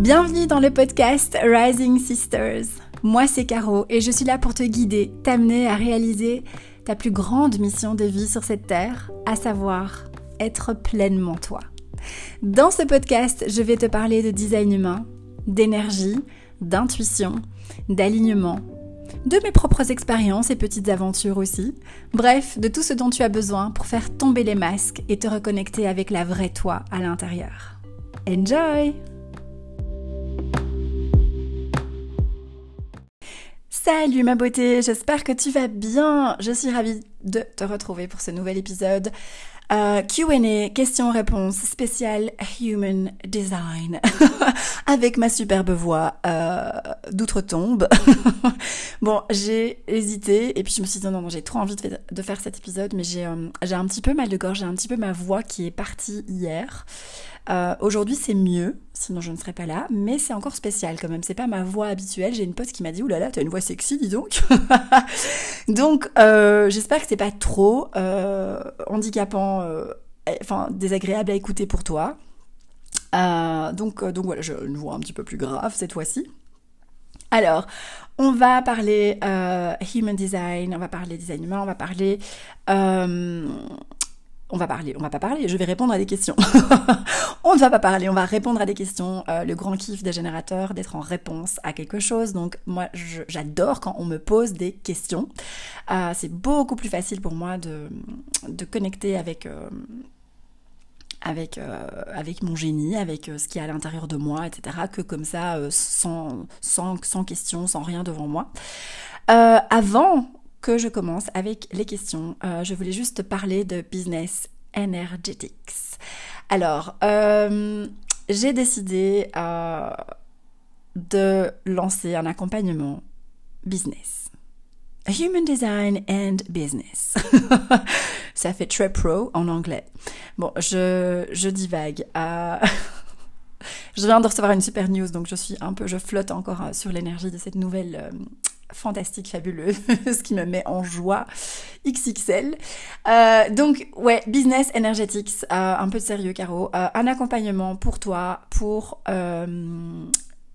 Bienvenue dans le podcast Rising Sisters. Moi c'est Caro et je suis là pour te guider, t'amener à réaliser ta plus grande mission de vie sur cette terre, à savoir être pleinement toi. Dans ce podcast, je vais te parler de design humain, d'énergie, d'intuition, d'alignement, de mes propres expériences et petites aventures aussi. Bref, de tout ce dont tu as besoin pour faire tomber les masques et te reconnecter avec la vraie toi à l'intérieur. Enjoy Salut ma beauté, j'espère que tu vas bien. Je suis ravie de te retrouver pour ce nouvel épisode. Euh, Q&A, questions-réponses spéciale Human Design avec ma superbe voix euh, d'outre-tombe. bon, j'ai hésité et puis je me suis dit non, non, j'ai trop envie de, faire cet épisode mais j'ai euh, un petit peu mal de gorge, j'ai un petit peu ma voix qui est partie hier. Euh, aujourd'hui, c'est mieux, sinon je ne serais pas là, mais c'est encore spécial quand même. C'est pas ma voix habituelle. J'ai une pote qui m'a dit Oulala, t'as une voix sexy, dis donc. donc, euh, j'espère que c'est pas trop euh, handicapant, enfin désagréable à écouter pour toi. donc, donc voilà, j'ai une voix un petit peu plus grave cette fois-ci. Alors, on va parler human design, on va parler design humain, on va parler on va parler, on va pas parler, je vais répondre à des questions. on ne va pas parler, on va répondre à des questions. Euh, le grand kiff des générateurs, d'être en réponse à quelque chose. Donc moi, j'adore quand on me pose des questions. Euh, c'est beaucoup plus facile pour moi de, de connecter avec... Euh, mon génie, avec ce qui est à l'intérieur de moi, etc., que comme ça, sans, sans, sans questions, sans rien devant moi. avant que je commence avec les questions, euh, je voulais juste parler de Business Energetics. Alors, euh, j'ai décidé euh, de lancer un accompagnement business. Human Design and Business. Ça fait très pro en anglais. Bon, je, je divague. je viens de recevoir une super news, donc je suis un peu, je flotte encore sur l'énergie de cette nouvelle fantastique, fabuleux, ce qui me met en joie XXL. Euh, donc ouais, business energetics, euh, un peu de sérieux Caro, euh, un accompagnement pour toi pour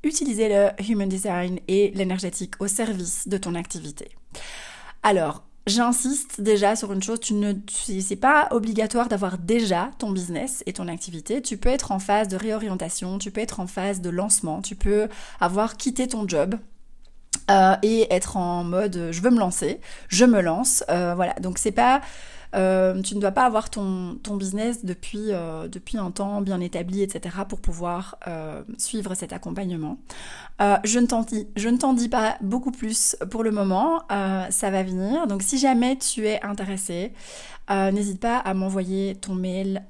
utiliser le human design et l'énergétique au service de ton activité. Alors, J'insiste déjà sur une chose, tu ne, c'est pas obligatoire d'avoir déjà ton business et ton activité. Tu peux être en phase de réorientation, tu peux être en phase de lancement, tu peux avoir quitté ton job, et être en mode je veux me lancer, je me lance. Euh, voilà, donc c'est pas euh, tu ne dois pas avoir ton, business depuis, euh, depuis un temps bien établi, etc., pour pouvoir euh, suivre cet accompagnement. je ne t'en dis, dis pas beaucoup plus pour le moment, ça va venir. Donc si jamais tu es intéressé, n'hésite pas à m'envoyer ton mail,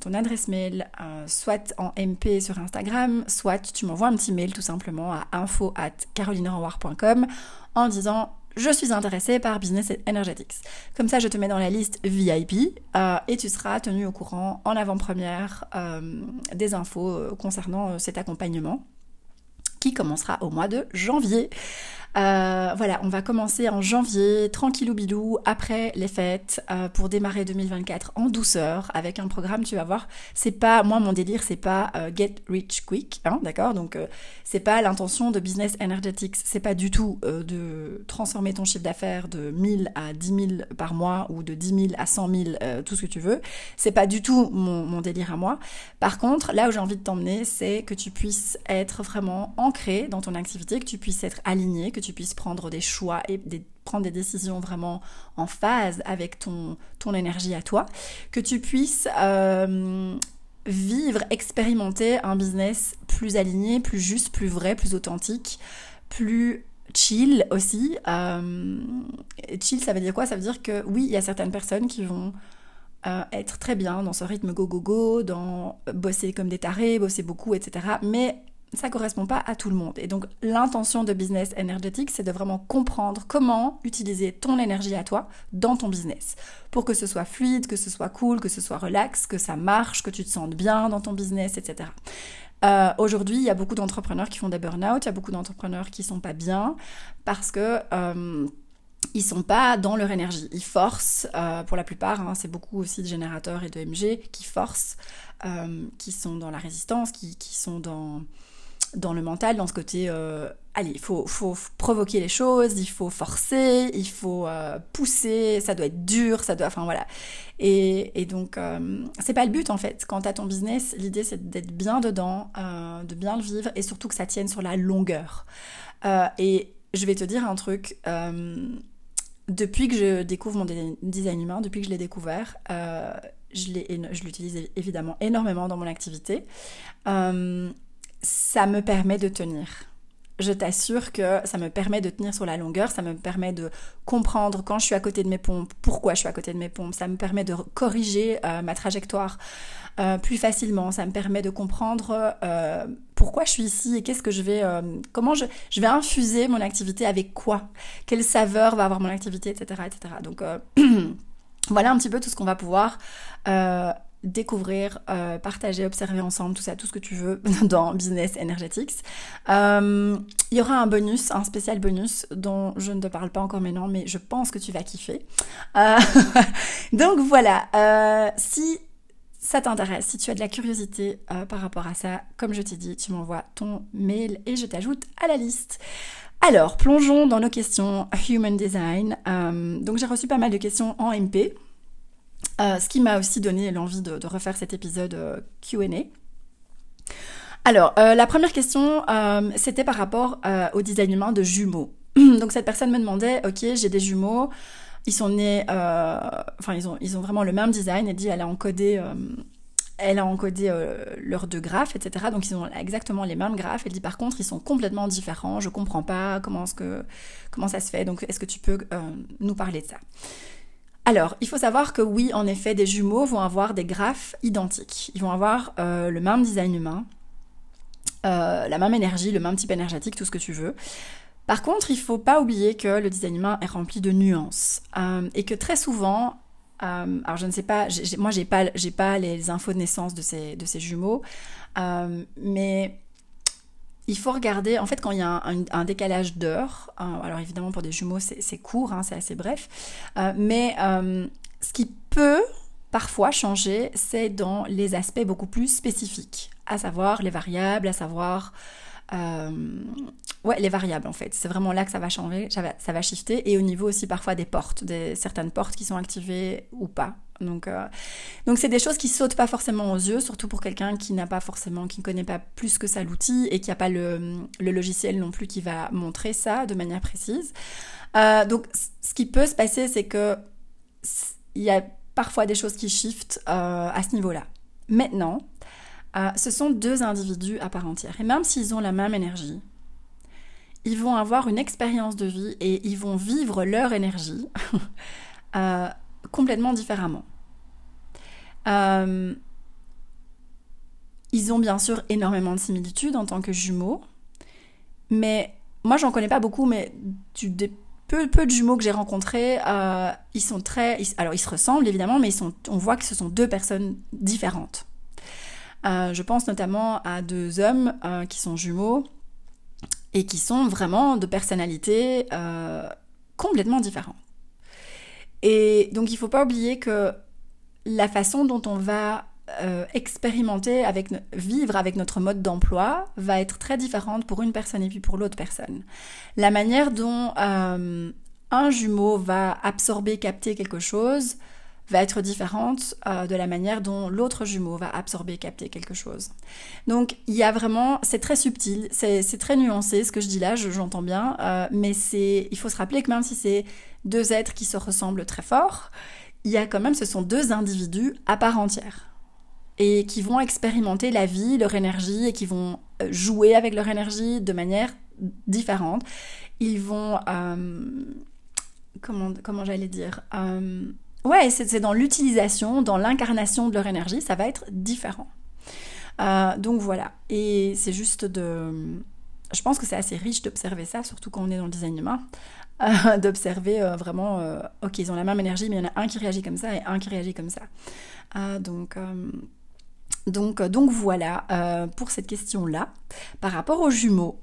ton adresse mail, soit en MP sur Instagram, soit tu m'envoies un petit mail tout simplement à info at en disant je suis intéressée par Business Energetics. Comme ça, je te mets dans la liste VIP euh, et tu seras tenu au courant en avant-première euh, des infos euh, concernant cet accompagnement qui commencera au mois de janvier. Euh, voilà, on va commencer en janvier, tranquillou bilou, après les fêtes, euh, pour démarrer 2024 en douceur, avec un programme, tu vas voir, c'est pas, moi mon délire, c'est pas euh, get rich quick, hein, d'accord? Donc c'est pas l'intention de Business Energetics, c'est pas du tout de transformer ton chiffre d'affaires de 1000 à 10 000 par mois, ou de 10 000 à 100 000, tout ce que tu veux, c'est pas du tout mon, mon délire à moi. Par contre, là où j'ai envie de t'emmener, c'est que tu puisses être vraiment ancré dans ton activité, que tu puisses être aligné, tu puisses prendre des choix et prendre des décisions vraiment en phase avec ton, ton énergie à toi, que tu puisses euh, vivre, expérimenter un business plus aligné, plus juste, plus vrai, plus authentique, plus chill aussi. Euh, chill, ça veut dire quoi? Ça veut dire que oui, il y a certaines personnes qui vont euh, être très bien dans ce rythme go go go, dans bosser comme des tarés, bosser beaucoup, etc. Mais ça correspond pas à tout le monde. Et donc l'intention de business énergétique, c'est de vraiment comprendre comment utiliser ton énergie à toi dans ton business pour que ce soit fluide, que ce soit cool, que ce soit relax, que ça marche, que tu te sentes bien dans ton business, etc. Euh, Aujourd'hui, il y a beaucoup d'entrepreneurs qui font des burn-out, il y a beaucoup d'entrepreneurs qui sont pas bien parce que euh, ils sont pas dans leur énergie. Ils forcent, euh, pour la plupart, hein, c'est beaucoup aussi de générateurs et de MG qui forcent, euh, qui sont dans la résistance, qui, qui sont dans dans le mental, dans ce côté, euh, allez, il faut, faut, provoquer les choses, il faut forcer, il faut euh, pousser, ça doit être dur, ça doit, enfin voilà. Et, et donc, euh, c'est pas le but en fait. Quand t'as ton business, l'idée c'est d'être bien dedans, de bien le vivre et surtout que ça tienne sur la longueur. et je vais te dire un truc. depuis que je découvre mon design humain, depuis que je l'ai découvert, je l'utilise évidemment énormément dans mon activité ça me permet de tenir. Je t'assure que ça me permet de tenir sur la longueur, ça me permet de comprendre quand je suis à côté de mes pompes, pourquoi je suis à côté de mes pompes, ça me permet de corriger euh, ma trajectoire euh, plus facilement, ça me permet de comprendre euh, pourquoi je suis ici et qu'est-ce que je vais, comment je, je, vais infuser mon activité avec quoi, quelle saveur va avoir mon activité, etc. etc. Donc voilà un petit peu tout ce qu'on va pouvoir découvrir, euh, partager, observer ensemble, tout ça, tout ce que tu veux dans Business Energetics. Euh, il y aura un bonus, un spécial bonus dont je ne te parle pas encore maintenant, mais je pense que tu vas kiffer. Euh, donc voilà, si ça t'intéresse, si tu as de la curiosité par rapport à ça, comme je t'ai dit, tu m'envoies ton mail et je t'ajoute à la liste. Alors, plongeons dans nos questions Human Design. donc j'ai reçu pas mal de questions en MP. Euh, ce qui m'a aussi donné l'envie de, refaire cet épisode euh, QA. Alors, euh, la première question, c'était par rapport au design humain de jumeaux. Donc cette personne me demandait, ok, j'ai des jumeaux, ils sont nés, enfin ils ont, ils ont vraiment le même design, elle dit, elle a encodé, elle a encodé leurs deux graphes, etc. Donc ils ont exactement les mêmes graphes. Elle dit par contre, ils sont complètement différents, je comprends pas comment, que, comment ça se fait, donc est-ce que tu peux nous parler de ça? Alors, il faut savoir que oui, en effet, des jumeaux vont avoir des graphes identiques. Ils vont avoir euh, le même design humain, euh, la même énergie, le même type énergétique, tout ce que tu veux. Par contre, il faut pas oublier que le design humain est rempli de nuances euh, et que très souvent, alors je ne sais pas, moi j'ai pas, j'ai pas les infos de naissance de ces, de ces jumeaux, mais il faut regarder, en fait, quand il y a un, décalage d'heures, hein, alors évidemment pour des jumeaux c'est court, hein, c'est assez bref, euh, mais euh, ce qui peut parfois changer, c'est dans les aspects beaucoup plus spécifiques, à savoir les variables, à savoir euh, ouais, les variables en fait. C'est vraiment là que ça va changer, ça va, ça shifter. Et au niveau aussi parfois des portes, des, certaines portes qui sont activées ou pas. Donc, euh, donc c'est des choses qui sautent pas forcément aux yeux, surtout pour quelqu'un qui n'a pas forcément, qui ne connaît pas plus que ça l'outil et qui n'a pas le, le, logiciel non plus qui va montrer ça de manière précise. Euh, donc, ce qui peut se passer, c'est que il y a parfois des choses qui shiftent à ce niveau-là. Maintenant, euh, ce sont deux individus à part entière. Et même s'ils ont la même énergie, ils vont avoir une expérience de vie et ils vont vivre leur énergie euh, complètement différemment. Euh, ils ont bien sûr énormément de similitudes en tant que jumeaux, mais moi j'en connais pas beaucoup, mais peu de jumeaux que j'ai rencontrés, ils sont très, alors ils se ressemblent évidemment, mais ils sont, on voit que ce sont deux personnes différentes. Euh, je pense notamment à deux hommes euh, qui sont jumeaux et qui sont vraiment de personnalités euh, complètement différentes. Et donc il ne faut pas oublier que la façon dont on va expérimenter, avec, vivre avec notre mode d'emploi va être très différente pour une personne et puis pour l'autre personne. La manière dont un jumeau va absorber, capter quelque chose va être différente euh, de la manière dont l'autre jumeau va absorber, capter quelque chose. Donc il y a vraiment, c'est très subtil, c'est très nuancé ce que je dis là, j'entends bien, euh, mais c'est, il faut se rappeler que même si c'est deux êtres qui se ressemblent très fort, il y a quand même, ce sont deux individus à part entière et qui vont expérimenter la vie, leur énergie et qui vont euh, jouer avec leur énergie de manière différente. Ils vont, comment, comment j'allais dire Ouais, c'est dans l'utilisation, dans l'incarnation de leur énergie, ça va être différent. Euh, donc voilà, et c'est juste de... Je pense que c'est assez riche d'observer ça, surtout quand on est dans le design humain, euh, d'observer euh, vraiment, ok, ils ont la même énergie, mais il y en a un qui réagit comme ça et un qui réagit comme ça. donc, donc, donc voilà pour cette question-là. Par rapport aux jumeaux,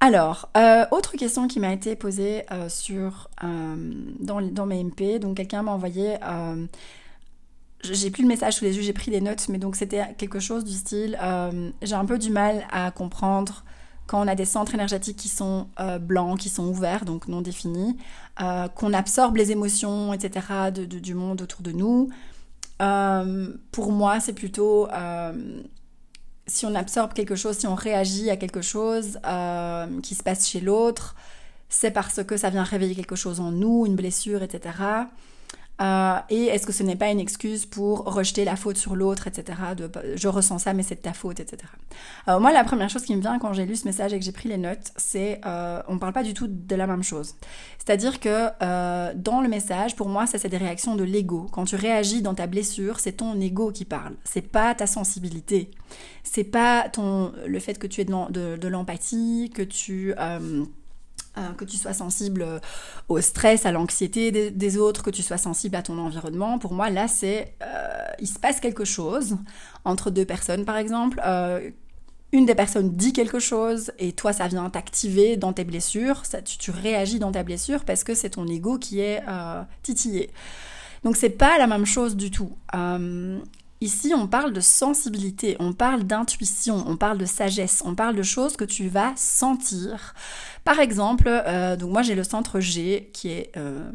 alors, euh, autre question qui m'a été posée euh, sur, euh, dans, dans, mes MP, donc quelqu'un m'a envoyé, j'ai plus le message sous les yeux, j'ai pris des notes, mais donc c'était quelque chose du style, j'ai un peu du mal à comprendre quand on a des centres énergétiques qui sont blancs, qui sont ouverts, donc non définis, qu'on absorbe les émotions, etc., du monde autour de nous. pour moi, c'est plutôt si on absorbe quelque chose, si on réagit à quelque chose qui se passe chez l'autre, c'est parce que ça vient réveiller quelque chose en nous, une blessure, etc. Euh, et est-ce que ce n'est pas une excuse pour rejeter la faute sur l'autre, etc. Je ressens ça, mais c'est de ta faute, etc. Alors moi, la première chose qui me vient quand j'ai lu ce message et que j'ai pris les notes, c'est euh, on parle pas du tout de la même chose. C'est-à-dire que euh, dans le message, pour moi, ça c'est des réactions de l'ego. Quand tu réagis dans ta blessure, c'est ton ego qui parle. C'est pas ta sensibilité. C'est pas ton le fait que tu aies de l'empathie, que tu euh, que tu sois sensible euh, au stress, à l'anxiété des, autres, que tu sois sensible à ton environnement. Pour moi, là, c'est euh, il se passe quelque chose entre deux personnes, par exemple. une des personnes dit quelque chose et toi, ça vient t'activer dans tes blessures. Ça, tu, réagis dans ta blessure parce que c'est ton ego qui est titillé. Donc, c'est pas la même chose du tout. Ici, on parle de sensibilité, on parle d'intuition, on parle de sagesse, on parle de choses que tu vas sentir. Par exemple, euh, donc moi j'ai le centre G qui est, euh,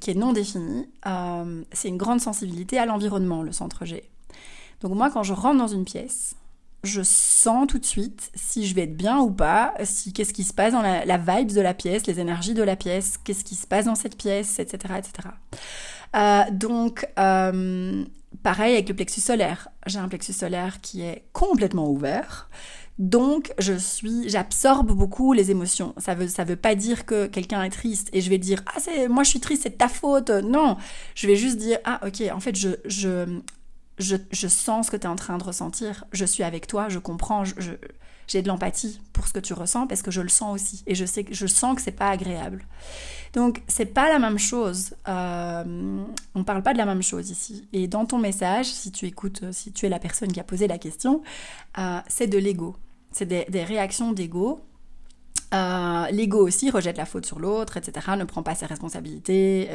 qui est non défini. Euh, c'est une grande sensibilité à l'environnement, le centre G. Donc moi quand je rentre dans une pièce, je sens tout de suite si je vais être bien ou pas, si qu'est-ce qui se passe dans la, la vibe de la pièce, les énergies de la pièce, qu'est-ce qui se passe dans cette pièce, etc. etc. donc, Pareil avec le plexus solaire. J'ai un plexus solaire qui est complètement ouvert. Donc, je suis, j'absorbe beaucoup les émotions. Ça veut, ça veut pas dire que quelqu'un est triste et je vais dire ah c'est, moi je suis triste, c'est ta faute. Non, je vais juste dire ah ok, en fait je, je, je, je sens ce que tu es en train de ressentir. Je suis avec toi, je comprends, je, j'ai de l'empathie pour ce que tu ressens parce que je le sens aussi et je sais que je sens que c'est pas agréable. Donc c'est pas la même chose. Euh, on parle pas de la même chose ici. Et dans ton message, si tu écoutes, euh, si tu es la personne qui a posé la question, euh, c'est de l'ego. C'est des, réactions d'ego. L'ego aussi rejette la faute sur l'autre, etc. Ne prend pas ses responsabilités.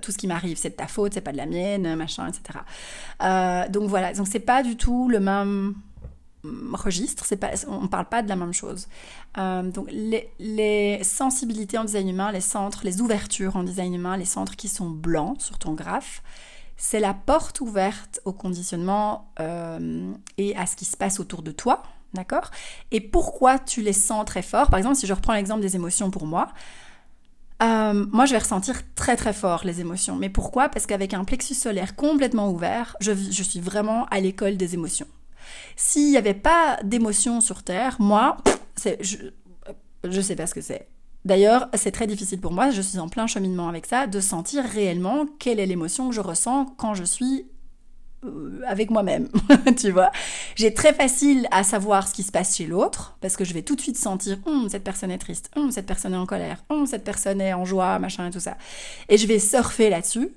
tout ce qui m'arrive, c'est de ta faute, c'est pas de la mienne, machin, etc. donc voilà. Donc c'est pas du tout le même registre, c'est pas, on ne parle pas de la même chose. Euh, donc les, sensibilités en design humain, les centres, les ouvertures en design humain, les centres qui sont blancs sur ton graphe, c'est la porte ouverte au conditionnement euh, et à ce qui se passe autour de toi, d'accord? Et pourquoi tu les sens très fort? Par exemple, si je reprends l'exemple des émotions pour moi, euh, moi, je vais ressentir très très fort les émotions. Mais pourquoi? Parce qu'avec un plexus solaire complètement ouvert, je suis vraiment à l'école des émotions. S'il n'y avait pas d'émotion sur Terre, moi, je, je sais pas ce que c'est. D'ailleurs, c'est très difficile pour moi, je suis en plein cheminement avec ça, de sentir réellement quelle est l'émotion que je ressens quand je suis euh, avec moi-même, tu vois. J'ai très facile à savoir ce qui se passe chez l'autre, parce que je vais tout de suite sentir, hum, cette personne est triste, hum, cette personne est en colère, hum, cette personne est en joie, machin et tout ça. Et je vais surfer là-dessus,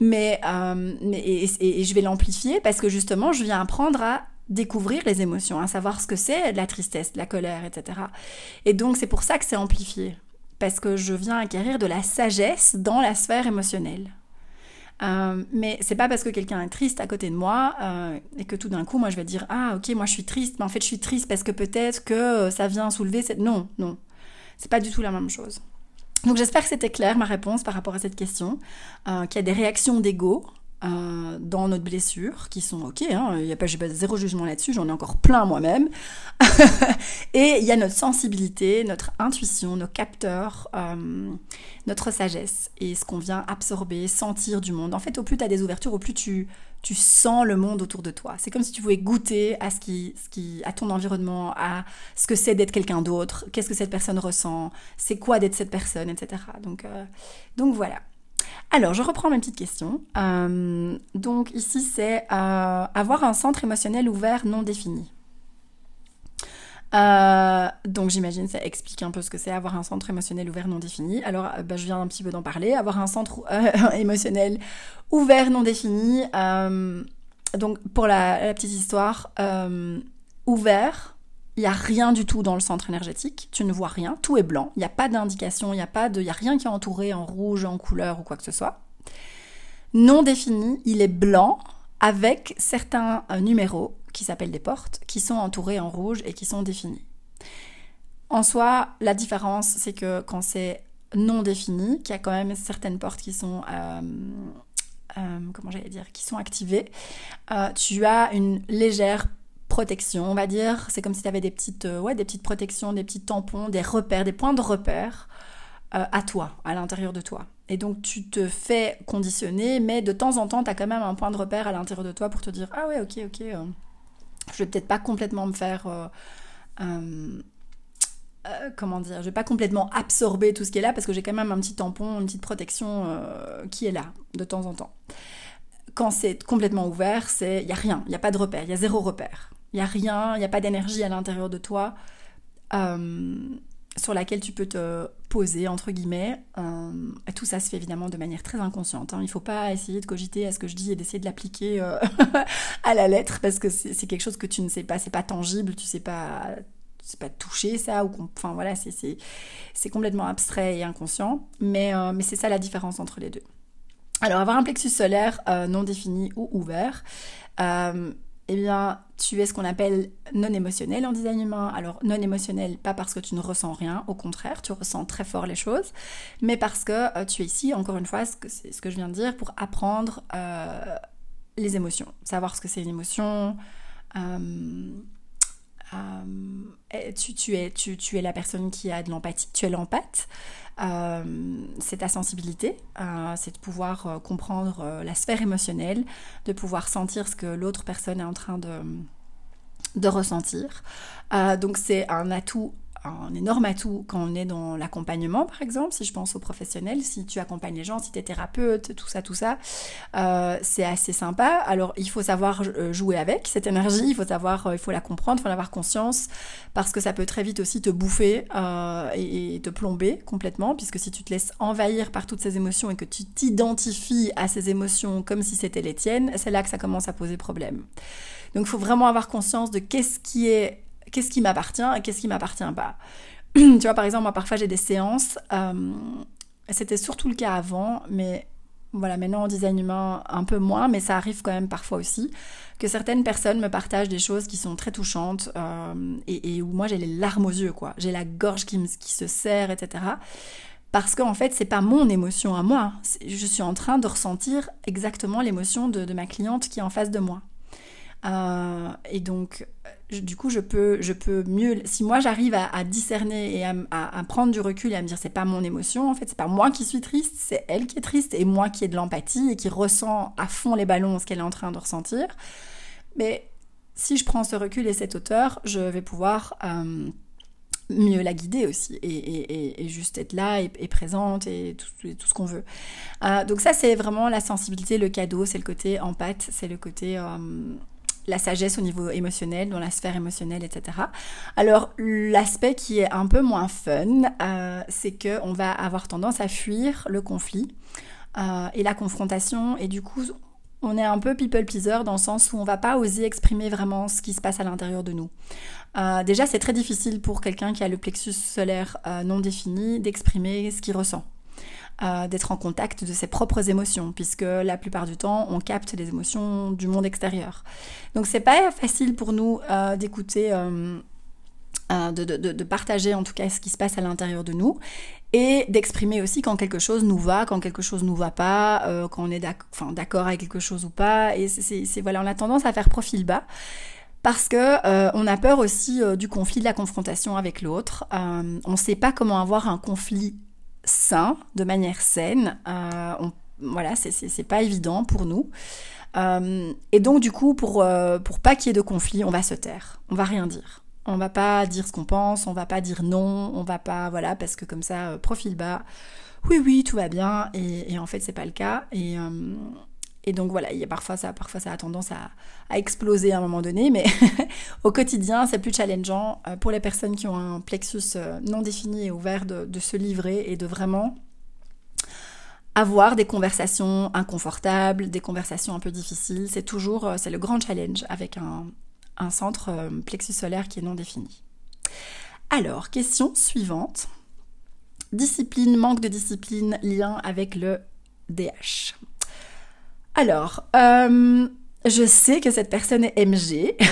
mais, euh, et, je vais l'amplifier parce que justement, je viens apprendre à découvrir les émotions, à savoir ce que c'est la tristesse, la colère, etc. Et donc c'est pour ça que c'est amplifié, parce que je viens acquérir de la sagesse dans la sphère émotionnelle. Euh, mais c'est pas parce que quelqu'un est triste à côté de moi euh, et que tout d'un coup moi je vais dire ah ok moi je suis triste mais en fait je suis triste parce que peut-être que ça vient soulever cette non non c'est pas du tout la même chose donc j'espère que c'était clair ma réponse par rapport à cette question euh, qu'il y a des réactions d'ego euh, dans notre blessure, qui sont ok, hein, y a pas, zéro jugement là-dessus, j'en ai encore plein moi-même. et il y a notre sensibilité, notre intuition, nos capteurs, euh, notre sagesse et ce qu'on vient absorber, sentir du monde. En fait, au plus tu as des ouvertures, au plus tu, tu sens le monde autour de toi. C'est comme si tu pouvais goûter à ce qui, ce qui, à ton environnement, à ce que c'est d'être quelqu'un d'autre, qu'est-ce que cette personne ressent, c'est quoi d'être cette personne, etc. Donc, euh, donc voilà. Alors, je reprends mes petites questions. Euh, donc ici, c'est euh, avoir un centre émotionnel ouvert non défini. Euh, donc j'imagine ça explique un peu ce que c'est avoir un centre émotionnel ouvert non défini. Alors bah, je viens un petit peu d'en parler. Avoir un centre émotionnel ouvert non défini. donc pour la petite histoire, ouvert, il n'y a rien du tout dans le centre énergétique, tu ne vois rien, tout est blanc, il n'y a pas d'indication, il n'y a, pas de, il y a rien qui est entouré en rouge, en couleur ou quoi que ce soit. Non défini, il est blanc avec certains euh, numéros qui s'appellent des portes, qui sont entourés en rouge et qui sont définis. en soi, la différence, c'est que quand c'est non défini, qu'il y a quand même certaines portes qui sont, euh, euh, comment j'allais dire, qui sont activées, tu as une légère protection, on va dire. C'est comme si tu avais des petites, ouais, des petites protections, des petits tampons, des repères, des points de repère à toi, à l'intérieur de toi. Et donc tu te fais conditionner, mais de temps en temps, tu as quand même un point de repère à l'intérieur de toi pour te dire, ah ouais, ok, ok, je vais peut-être pas complètement me faire euh, comment dire, je vais pas complètement absorber tout ce qui est là parce que j'ai quand même un petit tampon, une petite protection euh, qui est là de temps en temps. Quand c'est complètement ouvert, c'est il y a rien, il y a pas de repère, il y a zéro repère. Il y a rien, il n'y a pas d'énergie à l'intérieur de toi euh, sur laquelle tu peux te poser entre guillemets. et tout ça se fait évidemment de manière très inconsciente. Hein. Il ne faut pas essayer de cogiter à ce que je dis et d'essayer de l'appliquer à la lettre parce que c'est quelque chose que tu ne sais pas, c'est pas tangible, tu sais pas pas toucher ça ou enfin voilà c'est complètement abstrait et inconscient mais euh, mais c'est ça la différence entre les deux alors avoir un plexus solaire euh, non défini ou ouvert euh, eh bien, tu es ce qu'on appelle non émotionnel en design humain. Alors, non émotionnel, pas parce que tu ne ressens rien, au contraire, tu ressens très fort les choses, mais parce que tu es ici, encore une fois, c'est ce que je viens de dire, pour apprendre les émotions, savoir ce que c'est une émotion, euh, tu, tu, es, tu, tu, es la personne qui a de l'empathie, tu es l'empathe. Euh, c'est ta sensibilité, euh, c'est de pouvoir comprendre la sphère émotionnelle, de pouvoir sentir ce que l'autre personne est en train de, de ressentir. donc c'est un atout un énorme atout quand on est dans l'accompagnement, par exemple, si je pense aux professionnels, si tu accompagnes les gens, si tu es thérapeute, tout ça, tout ça, euh, c'est assez sympa. Alors, il faut savoir euh, jouer avec cette énergie, il faut savoir, euh, il faut la comprendre, il faut en avoir conscience, parce que ça peut très vite aussi te bouffer et, te plomber complètement, puisque si tu te laisses envahir par toutes ces émotions et que tu t'identifies à ces émotions comme si c'était les tiennes, c'est là que ça commence à poser problème. Donc, il faut vraiment avoir conscience de qu'est-ce qui est qu'est-ce qui m'appartient et qu'est-ce qui m'appartient pas. tu vois, par exemple, moi, parfois, j'ai des séances. Euh, c'était surtout le cas avant, mais voilà, maintenant en design humain, un peu moins, mais ça arrive quand même parfois aussi, que certaines personnes me partagent des choses qui sont très touchantes euh, et, où moi j'ai les larmes aux yeux, quoi. J'ai la gorge qui, se serre, etc. Parce qu'en fait, c'est pas mon émotion à moi. Je suis en train de ressentir exactement l'émotion de, de ma cliente qui est en face de moi. Euh, et donc, du coup, je peux, je peux mieux. Si moi j'arrive à, discerner et à, prendre du recul et à me dire c'est pas mon émotion, en fait, c'est pas moi qui suis triste, c'est elle qui est triste et moi qui ai de l'empathie et qui ressent à fond les ballons ce qu'elle est en train de ressentir. Mais si je prends ce recul et cette hauteur, je vais pouvoir euh, mieux la guider aussi et, juste être là et, présente et tout, ce qu'on veut. Euh, donc ça c'est vraiment la sensibilité, le cadeau, c'est le côté empathe, c'est le côté la sagesse au niveau émotionnel, dans la sphère émotionnelle, etc. Alors l'aspect qui est un peu moins fun, euh, c'est que on va avoir tendance à fuir le conflit euh, et la confrontation, et du coup on est un peu people pleaser dans le sens où on va pas oser exprimer vraiment ce qui se passe à l'intérieur de nous. Euh, déjà, c'est très difficile pour quelqu'un qui a le plexus solaire non défini d'exprimer ce qu'il ressent. Euh, d'être en contact de ses propres émotions, puisque la plupart du temps, on capte les émotions du monde extérieur. Donc c'est pas facile pour nous euh, d'écouter, euh, de, de, partager en tout cas ce qui se passe à l'intérieur de nous, et d'exprimer aussi quand quelque chose nous va, quand quelque chose nous va pas, quand on est d'accord avec quelque chose ou pas. Et c'est voilà, on a tendance à faire profil bas parce que on a peur aussi du conflit, de la confrontation avec l'autre. on ne sait pas comment avoir un conflit sain, de manière saine. Euh, voilà, c'est pas évident pour nous. Euh, et donc du coup, pour, euh, pour pas qu'il y ait de conflit, on va se taire, on va rien dire. On va pas dire ce qu'on pense, on va pas dire non, on va pas, voilà, parce que comme ça, profil bas, oui, oui, tout va bien, et, en fait, c'est pas le cas. Et, et donc voilà, il y a parfois ça, parfois ça a tendance à, exploser à un moment donné, mais au quotidien, c'est plus challengeant euh, pour les personnes qui ont un plexus euh, non défini et ouvert de, se livrer et de vraiment avoir des conversations inconfortables, des conversations un peu difficiles. C'est toujours, euh, c'est le grand challenge avec un, un centre plexus solaire qui est non défini. Alors, question suivante. Discipline, manque de discipline, lien avec le DH. Alors, euh, je sais que cette personne est MG.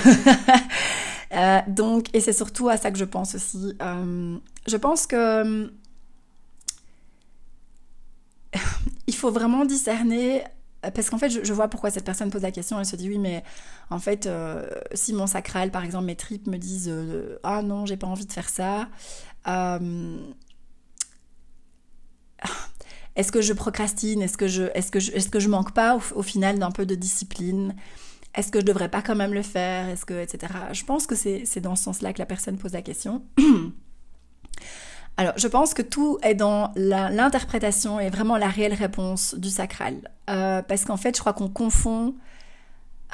Euh, donc, et c'est surtout à ça que je pense aussi. Euh, je pense que il faut vraiment discerner parce qu'en fait, je, vois pourquoi cette personne pose la question. Elle se dit oui, mais en fait, si mon sacral, par exemple, mes tripes me disent ah non, j'ai pas envie de faire ça. Est-ce que je procrastine? Est-ce que je, est-ce manque pas au, final d'un peu de discipline? Est-ce que je devrais pas quand même le faire? Est-ce que. Je pense que c'est, c'est dans ce sens-là que la personne pose la question. Alors, je pense que tout est dans l'interprétation et vraiment la réelle réponse du sacral. Euh, parce qu'en fait, je crois qu'on confond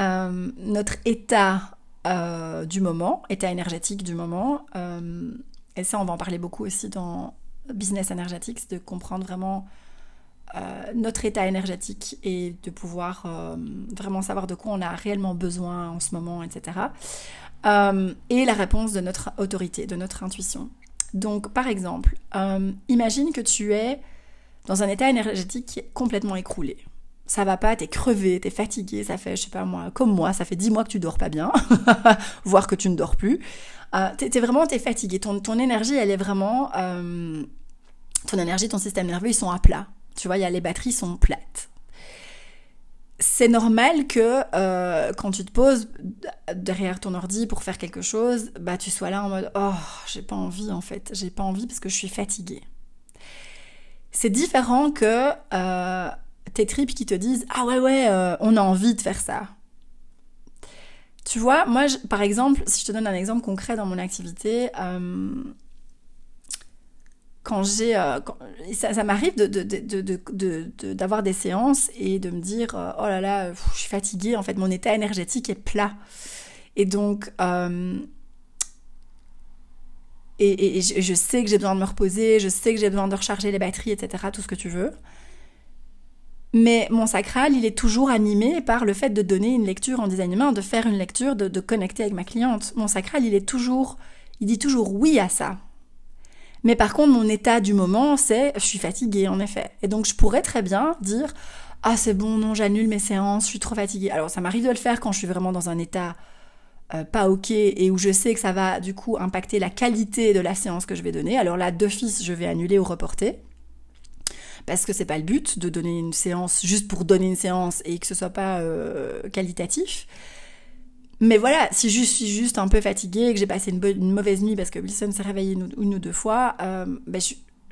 euh, notre état euh, du moment, état énergétique du moment, et ça, on va en parler beaucoup aussi dans Business énergétique, c'est de comprendre vraiment notre état énergétique et de pouvoir vraiment savoir de quoi on a réellement besoin en ce moment, etc. et la réponse de notre autorité, de notre intuition. Donc, par exemple, euh, imagine que tu es dans un état énergétique complètement écroulé. Ça va pas, t'es crevé, t'es fatigué, ça fait, je sais pas moi, comme moi, ça fait dix mois que tu dors pas bien, voire que tu ne dors plus. Euh, t'es, vraiment, t'es fatigué. Ton, ton énergie, elle est vraiment, euh, ton énergie, ton système nerveux, ils sont à plat. Tu vois, y a les batteries sont plates c'est normal que euh, quand tu te poses derrière ton ordi pour faire quelque chose, bah tu sois là en mode oh j'ai pas envie en fait, j'ai pas envie parce que je suis fatiguée. C'est différent que euh, tes tripes qui te disent ah ouais ouais euh, on a envie de faire ça. Tu vois, moi par exemple, si je te donne un exemple concret dans mon activité, quand j'ai euh, ça, m'arrive de, d'avoir des séances et de me dire euh, oh là là je suis fatiguée en fait mon état énergétique est plat. Et donc euh, et, je, sais que j'ai besoin de me reposer je sais que j'ai besoin de recharger les batteries etc tout ce que tu veux. Mais mon sacral il est toujours animé par le fait de donner une lecture en design humain de faire une lecture de, connecter avec ma cliente. Mon sacral il est toujours il dit toujours oui à ça mais par contre, mon état du moment, c'est je suis fatiguée, en effet. Et donc, je pourrais très bien dire Ah, c'est bon, non, j'annule mes séances, je suis trop fatiguée. Alors, ça m'arrive de le faire quand je suis vraiment dans un état euh, pas ok et où je sais que ça va du coup impacter la qualité de la séance que je vais donner. Alors là, d'office, je vais annuler ou reporter. Parce que c'est pas le but de donner une séance juste pour donner une séance et que ce soit pas euh, qualitatif. Mais voilà, si je suis juste un peu fatiguée et que j'ai passé une, mauvaise nuit parce que Wilson s'est réveillé une, ou deux fois, euh, ben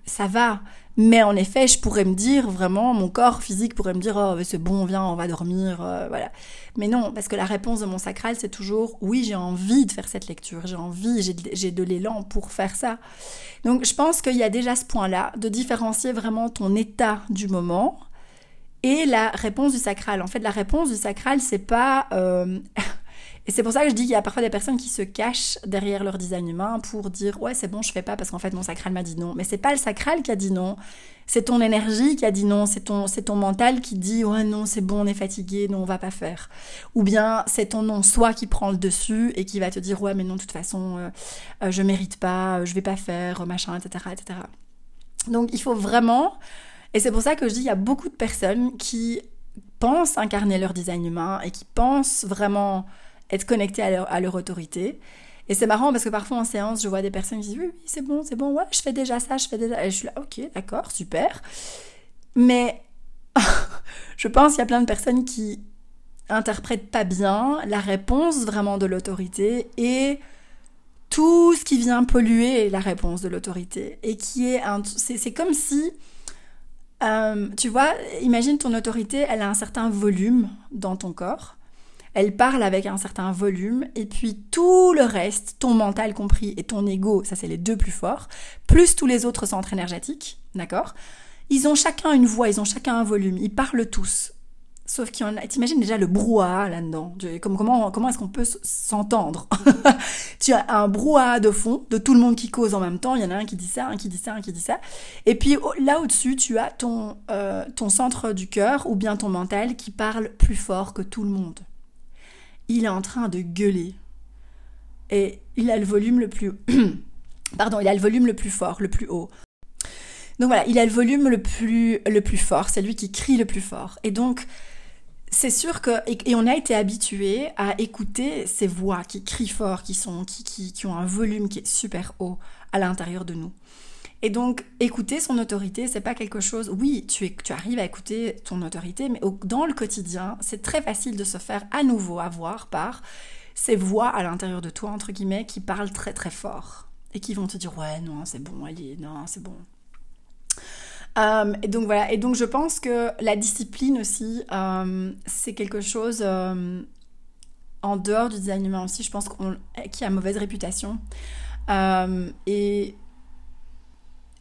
ça va. Mais en effet, je pourrais me dire vraiment, mon corps physique pourrait me dire, oh, c'est bon, viens, on va dormir, euh, voilà. Mais non, parce que la réponse de mon sacral, c'est toujours, oui, j'ai envie de faire cette lecture, j'ai envie, j'ai de l'élan pour faire ça. Donc, je pense qu'il y a déjà ce point-là, de différencier vraiment ton état du moment et la réponse du sacral. En fait, la réponse du sacral, c'est pas, euh, Et c'est pour ça que je dis qu'il y a parfois des personnes qui se cachent derrière leur design humain pour dire ouais c'est bon je fais pas parce qu'en fait mon sacral m'a dit non. Mais c'est pas le sacral qui a dit non, c'est ton énergie qui a dit non, c'est ton, c'est ton mental qui dit ouais non c'est bon on est fatigué, non on va pas faire. Ou bien c'est ton non soi qui prend le dessus et qui va te dire ouais mais non de toute façon euh, euh, je mérite pas, je vais pas faire, machin, etc. etc. Donc il faut vraiment, et c'est pour ça que je dis il y a beaucoup de personnes qui pensent incarner leur design humain et qui pensent vraiment être connecté à leur, autorité. Et c'est marrant parce que parfois en séance, je vois des personnes qui disent oui, oui, c'est bon, c'est bon, ouais, je fais déjà ça, je fais déjà. Et je suis là, ok, d'accord, super. Mais je pense qu'il y a plein de personnes qui interprètent pas bien la réponse vraiment de l'autorité et tout ce qui vient polluer la réponse de l'autorité et qui est un c'est comme si euh, tu vois imagine ton autorité elle a un certain volume dans ton corps elle parle avec un certain volume, et puis tout le reste, ton mental compris et ton ego, ça c'est les deux plus forts, plus tous les autres centres énergétiques, d'accord? Ils ont chacun une voix, ils ont chacun un volume, ils parlent tous. Sauf qu'il y en a, t'imagines déjà le brouhaha là-dedans. Comment, est-ce qu'on peut s'entendre? Tu as un brouhaha de fond, de tout le monde qui cause en même temps. Il y en a un qui dit ça, un qui dit ça, un qui dit ça. Et puis là au-dessus, tu as ton, euh, ton centre du cœur ou bien ton mental qui parle plus fort que tout le monde il est en train de gueuler. Et il a le volume le plus... Pardon, il a le volume le plus fort, le plus haut. Donc voilà, il a le volume le plus, le plus fort, c'est lui qui crie le plus fort. Et donc, c'est sûr que et, on a été habitué à écouter ces voix qui crient fort, qui sont qui, qui, qui ont un volume qui est super haut à l'intérieur de nous. Et donc, écouter son autorité, c'est pas quelque chose. Oui, tu, es, tu arrives à écouter ton autorité, mais dans le quotidien, c'est très facile de se faire à nouveau avoir par ces voix à l'intérieur de toi, entre guillemets, qui parlent très très fort et qui vont te dire ouais, non, c'est bon, allez, non, c'est bon. Euh, et donc voilà, et donc je pense que la discipline aussi, euh, c'est quelque chose euh, en dehors du design humain aussi, je pense qu'on, qui a mauvaise réputation. et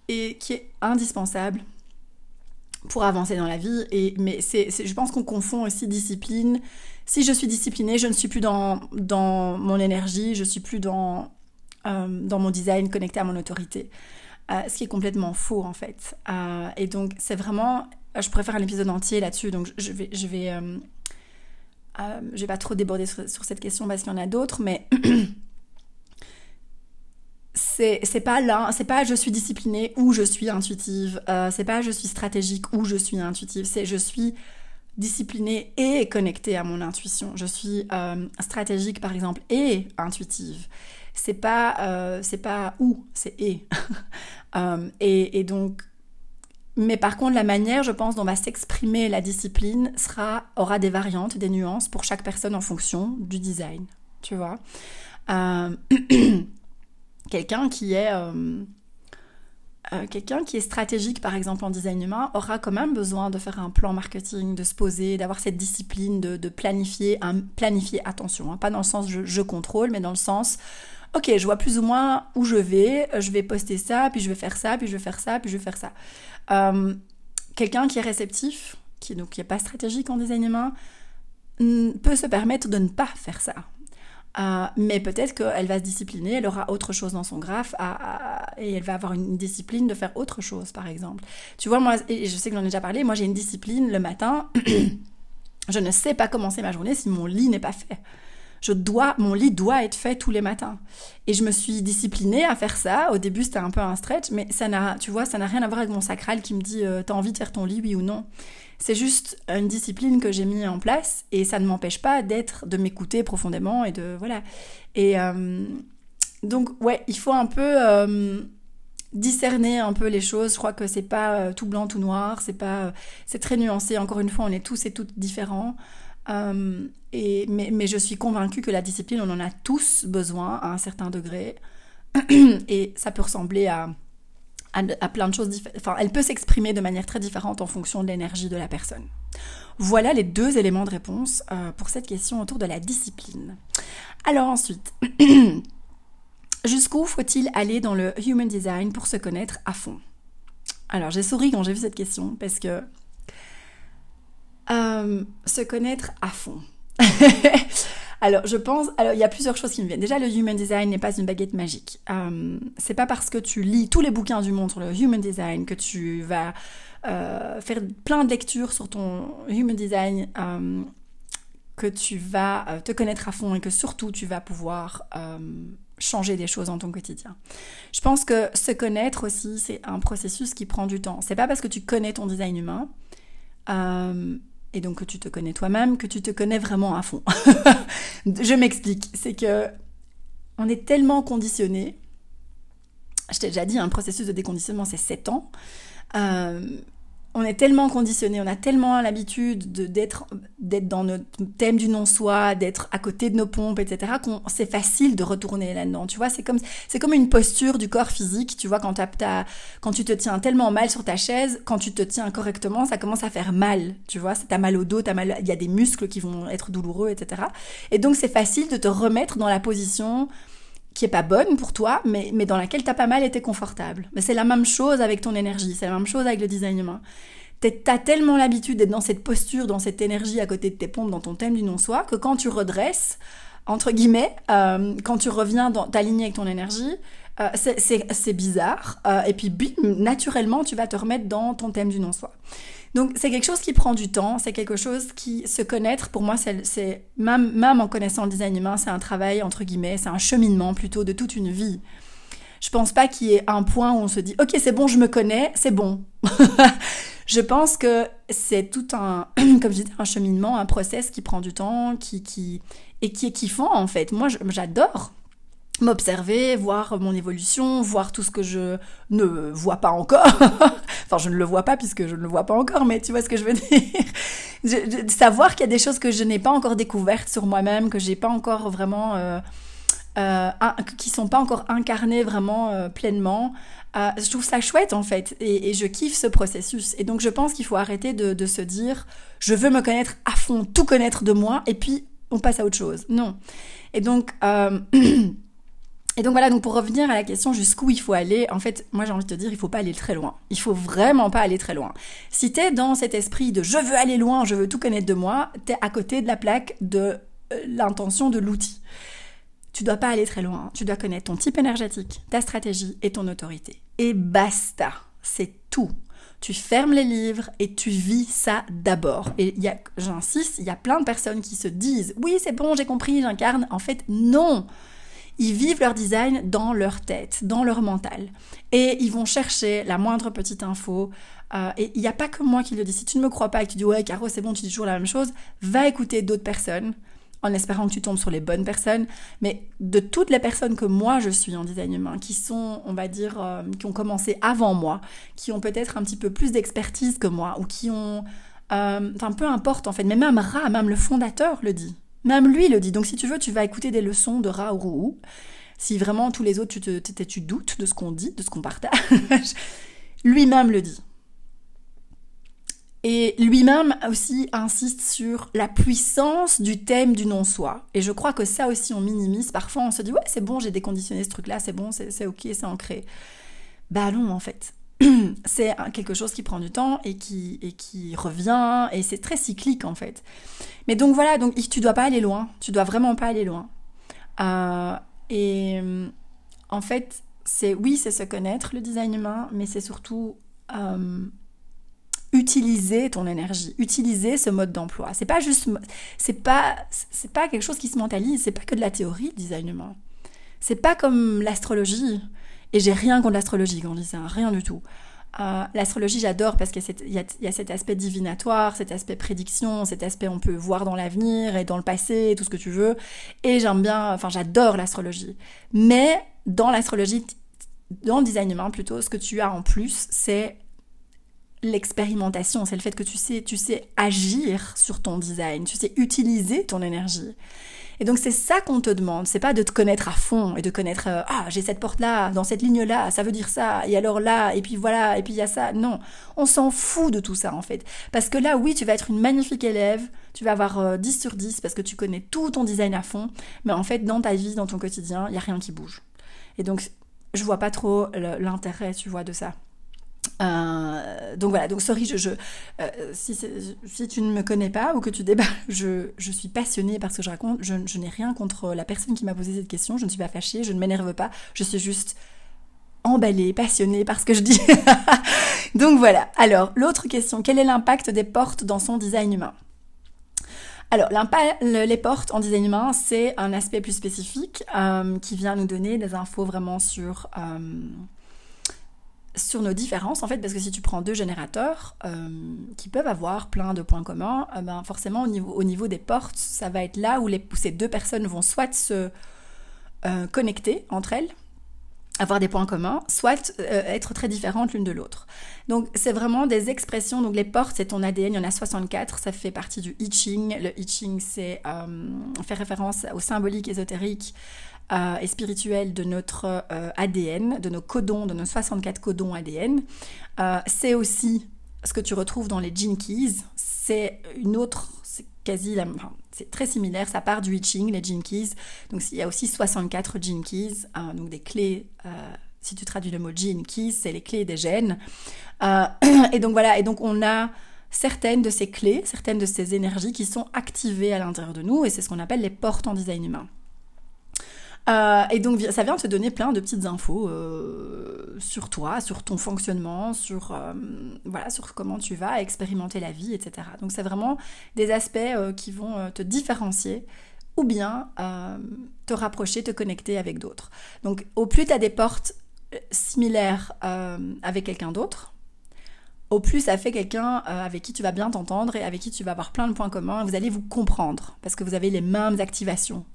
et qui est indispensable pour avancer dans la vie. Et, mais c'est, je pense qu'on confond aussi discipline. Si je suis disciplinée, je ne suis plus dans, dans mon énergie, je suis plus dans, euh, dans mon design connecté à mon autorité. Euh, ce qui est complètement faux en fait. Euh, et donc c'est vraiment, je préfère un épisode entier là-dessus, donc je vais, je vais, je pas trop déborder sur, sur cette question parce qu'il y en a d'autres, mais c'est pas là, c'est pas je suis disciplinée ou je suis intuitive, euh, c'est pas je suis stratégique ou je suis intuitive, c'est je suis disciplinée et connectée à mon intuition. Je suis euh, stratégique par exemple et intuitive. C'est pas euh, c'est pas ou, c'est et. et. et. donc, mais par contre la manière, je pense, dont va s'exprimer la discipline sera aura des variantes, des nuances pour chaque personne en fonction du design. Tu vois. quelqu'un qui est euh, euh, quelqu'un qui est stratégique par exemple en design humain aura quand même besoin de faire un plan marketing, de se poser, d'avoir cette discipline de, planifier, un, planifier attention, hein, pas dans le sens je, contrôle, mais dans le sens ok je vois plus ou moins où je vais, je vais poster ça, puis je vais faire ça, puis je vais faire ça, puis je vais faire ça. Euh, quelqu'un qui est réceptif, qui donc qui est pas stratégique en design humain, peut se permettre de ne pas faire ça. Euh, mais peut-être qu'elle va se discipliner, elle aura autre chose dans son graphe et elle va avoir une discipline de faire autre chose, par exemple. Tu vois, moi, et je sais que j'en ai déjà parlé, moi j'ai une discipline le matin, je ne sais pas commencer ma journée si mon lit n'est pas fait. Je dois, mon lit doit être fait tous les matins. Et je me suis disciplinée à faire ça. Au début, c'était un peu un stretch, mais ça n'a, tu vois, ça n'a rien à voir avec mon sacral qui me dit, euh, t'as envie de faire ton lit, oui ou non. C'est juste une discipline que j'ai mis en place et ça ne m'empêche pas d'être, de m'écouter profondément et de voilà. Et euh, donc ouais, il faut un peu euh, discerner un peu les choses. Je crois que c'est pas euh, tout blanc tout noir, c'est pas, c'est très nuancé. Encore une fois, on est tous et toutes différents. et, mais, mais je suis convaincue que la discipline, on en a tous besoin à un certain degré. et ça peut ressembler à elle peut s'exprimer de manière très différente en fonction de l'énergie de la personne. Voilà les deux éléments de réponse euh, pour cette question autour de la discipline. Alors ensuite, jusqu'où faut-il aller dans le human design pour se connaître à fond? Alors j'ai souri quand j'ai vu cette question parce que euh, se connaître à fond. Alors, je pense, alors il y a plusieurs choses qui me viennent. Déjà, le human design n'est pas une baguette magique. Euh, c'est pas parce que tu lis tous les bouquins du monde sur le human design que tu vas euh, faire plein de lectures sur ton human design euh, que tu vas te connaître à fond et que surtout tu vas pouvoir changer des choses dans ton quotidien. Je pense que se connaître aussi, c'est un processus qui prend du temps. C'est pas parce que tu connais ton design humain et donc que tu te connais toi-même, que tu te connais vraiment à fond. je m'explique, c'est que on est tellement conditionné. Je t'ai déjà dit, un processus de déconditionnement, c'est 7 ans. Euh, on est tellement conditionné, on a tellement l'habitude d'être dans notre thème du non-soi, d'être à côté de nos pompes, etc. qu'on c'est facile de retourner là-dedans. Tu vois, c'est comme c'est comme une posture du corps physique. Tu vois, quand tu te tiens tellement mal sur ta chaise, quand tu te tiens correctement, ça commence à faire mal. Tu vois, t'as mal au dos, il y a des muscles qui vont être douloureux, etc. Et donc c'est facile de te remettre dans la position qui est pas bonne pour toi, mais, mais dans laquelle t'as pas mal été confortable. Mais c'est la même chose avec ton énergie, c'est la même chose avec le design humain. T'as tellement l'habitude d'être dans cette posture, dans cette énergie à côté de tes pompes, dans ton thème du non-soi, que quand tu redresses, entre guillemets, euh, quand tu reviens dans ta ligne avec ton énergie, euh, c'est bizarre. Euh, et puis, bim, naturellement, tu vas te remettre dans ton thème du non-soi. Donc c'est quelque chose qui prend du temps, c'est quelque chose qui se connaître, pour moi, c'est même, en connaissant le design humain, c'est un travail, entre guillemets, c'est un cheminement plutôt de toute une vie. Je pense pas qu'il y ait un point où on se dit, ok, c'est bon, je me connais, c'est bon. Je pense que c'est tout un, comme je disais, un cheminement, un process qui prend du temps, qui, qui, et qui est kiffant en fait. Moi, j'adore m'observer, voir mon évolution, voir tout ce que je ne vois pas encore. enfin, je ne le vois pas puisque je ne le vois pas encore, mais tu vois ce que je veux dire. savoir qu'il y a des choses que je n'ai pas encore découvertes sur moi-même, que j'ai pas encore vraiment, euh, euh, qui sont pas encore incarnées vraiment euh, pleinement. Euh, je trouve ça chouette en fait, et, je kiffe ce processus. Et donc je pense qu'il faut arrêter de, de se dire, je veux me connaître à fond, tout connaître de moi, et puis on passe à autre chose. Non. Et donc Et donc voilà, donc pour revenir à la question jusqu'où il faut aller, en fait, moi j'ai envie de te dire, il faut pas aller très loin. Il faut vraiment pas aller très loin. Si tu es dans cet esprit de je veux aller loin, je veux tout connaître de moi, tu es à côté de la plaque de euh, l'intention de l'outil. Tu dois pas aller très loin. Tu dois connaître ton type énergétique, ta stratégie et ton autorité. Et basta. C'est tout. Tu fermes les livres et tu vis ça d'abord. Et j'insiste, il y a plein de personnes qui se disent oui, c'est bon, j'ai compris, j'incarne. En fait, non. Ils vivent leur design dans leur tête, dans leur mental. Et ils vont chercher la moindre petite info. Euh, et il n'y a pas que moi qui le dis. Si tu ne me crois pas et que tu dis ouais, Caro, c'est bon, tu dis toujours la même chose, va écouter d'autres personnes en espérant que tu tombes sur les bonnes personnes. Mais de toutes les personnes que moi je suis en design humain, qui sont, on va dire, euh, qui ont commencé avant moi, qui ont peut-être un petit peu plus d'expertise que moi, ou qui ont. Euh, enfin, peu importe en fait, mais même Ra, même le fondateur le dit. Même lui le dit. Donc si tu veux, tu vas écouter des leçons de Ra Si vraiment tous les autres, tu, te, tu doutes de ce qu'on dit, de ce qu'on partage, lui-même le dit. Et lui-même aussi insiste sur la puissance du thème du non-soi. Et je crois que ça aussi on minimise. Parfois on se dit ouais c'est bon, j'ai déconditionné ce truc-là, c'est bon, c'est ok, c'est ancré. Bah non en fait. c'est quelque chose qui prend du temps et qui, et qui revient et c'est très cyclique en fait. Mais donc voilà, donc tu dois pas aller loin, tu dois vraiment pas aller loin. Euh, et en fait, c'est oui, c'est se connaître le design humain, mais c'est surtout euh, utiliser ton énergie, utiliser ce mode d'emploi. C'est pas juste, c'est pas, c'est pas quelque chose qui se mentalise, c'est pas que de la théorie design humain. C'est pas comme l'astrologie. Et j'ai rien contre l'astrologie ça, rien du tout. Euh, l'astrologie, j'adore parce qu'il y, a cet aspect divinatoire, cet aspect prédiction, cet aspect on peut voir dans l'avenir et dans le passé, tout ce que tu veux. Et j'aime bien, enfin j'adore l'astrologie. Mais dans l'astrologie, dans le design humain plutôt, ce que tu as en plus, c'est l'expérimentation, c'est le fait que tu sais, tu sais agir sur ton design, tu sais utiliser ton énergie. Et donc c'est ça qu'on te demande, c'est pas de te connaître à fond et de connaître euh, ah j'ai cette porte là, dans cette ligne là, ça veut dire ça, et alors là, et puis voilà, et puis il y a ça. Non, on s'en fout de tout ça en fait. Parce que là oui, tu vas être une magnifique élève, tu vas avoir 10 euh, sur 10 parce que tu connais tout ton design à fond, mais en fait dans ta vie, dans ton quotidien, il y a rien qui bouge. Et donc je vois pas trop l'intérêt, tu vois, de ça. Euh, donc voilà, donc sorry, je, euh, si, tu ne me connais pas ou que tu débats, je, suis passionnée parce que je raconte, je, je n'ai rien contre la personne qui m'a posé cette question, je ne suis pas fâchée, je ne m'énerve pas, je suis juste emballée, passionnée par ce que je dis. donc voilà, alors l'autre question, quel est l'impact des portes dans son design humain? Alors, les portes en design humain, c'est un aspect plus spécifique euh, qui vient nous donner des infos vraiment sur sur nos différences, en fait, parce que si tu prends deux générateurs euh, qui peuvent avoir plein de points communs, euh, ben forcément au niveau, au niveau des portes, ça va être là où, les, ces deux personnes vont soit se euh, connecter entre elles, avoir des points communs, soit être très différentes l'une de l'autre. Donc c'est vraiment des expressions, donc les portes c'est ton ADN, il y en a 64, ça fait partie du I Ching. Le I Ching c'est fait référence au symbolique ésotérique euh, et spirituel de notre euh, ADN, de nos codons, de nos 64 codons ADN. Euh, c'est aussi ce que tu retrouves dans les Gene Keys. C'est une autre, c'est quasi la, enfin, c'est très similaire, ça part du I les Gene Keys. Donc il y a aussi 64 Gene Keys, donc des clés si tu traduis le mot gene keys, c'est les clés des gènes. et donc voilà, et donc on a certaines de ces clés, certaines de ces énergies qui sont activées à l'intérieur de nous, et c'est ce qu'on appelle les portes en design humain. Euh, et donc ça vient te donner plein de petites infos euh, sur toi, sur ton fonctionnement, sur euh, voilà, sur comment tu vas expérimenter la vie, etc. Donc c'est vraiment des aspects qui vont te différencier ou bien te rapprocher, te connecter avec d'autres. Donc au plus tu as des portes similaires avec quelqu'un d'autre, au plus ça fait quelqu'un avec qui tu vas bien t'entendre et avec qui tu vas avoir plein de points communs. Vous allez vous comprendre parce que vous avez les mêmes activations.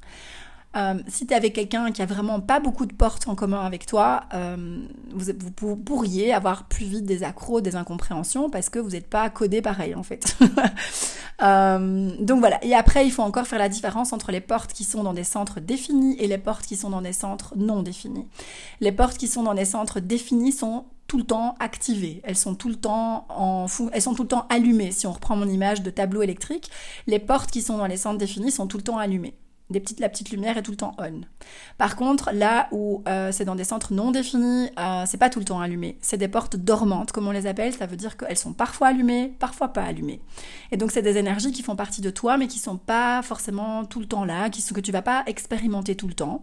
Euh, si tu es avec quelqu'un qui a vraiment pas beaucoup de portes en commun avec toi, euh, vous, pourriez avoir plus vite des accros, des incompréhensions parce que vous n'êtes pas codé pareil en fait. Euh, donc voilà. Et après, il faut encore faire la différence entre les portes qui sont dans des centres définis et les portes qui sont dans des centres non définis. Les portes qui sont dans des centres définis sont tout le temps activées. Elles sont tout le temps en elles sont tout le temps allumées. Si on reprend mon image de tableau électrique, les portes qui sont dans les centres définis sont tout le temps allumées des petites, la petite lumière est tout le temps on. Par contre, là où euh, c'est dans des centres non définis, euh, c'est pas tout le temps allumé. C'est des portes dormantes, comme on les appelle. Ça veut dire qu'elles sont parfois allumées, parfois pas allumées. Et donc, c'est des énergies qui font partie de toi, mais qui sont pas forcément tout le temps là, qui, que tu vas pas expérimenter tout le temps.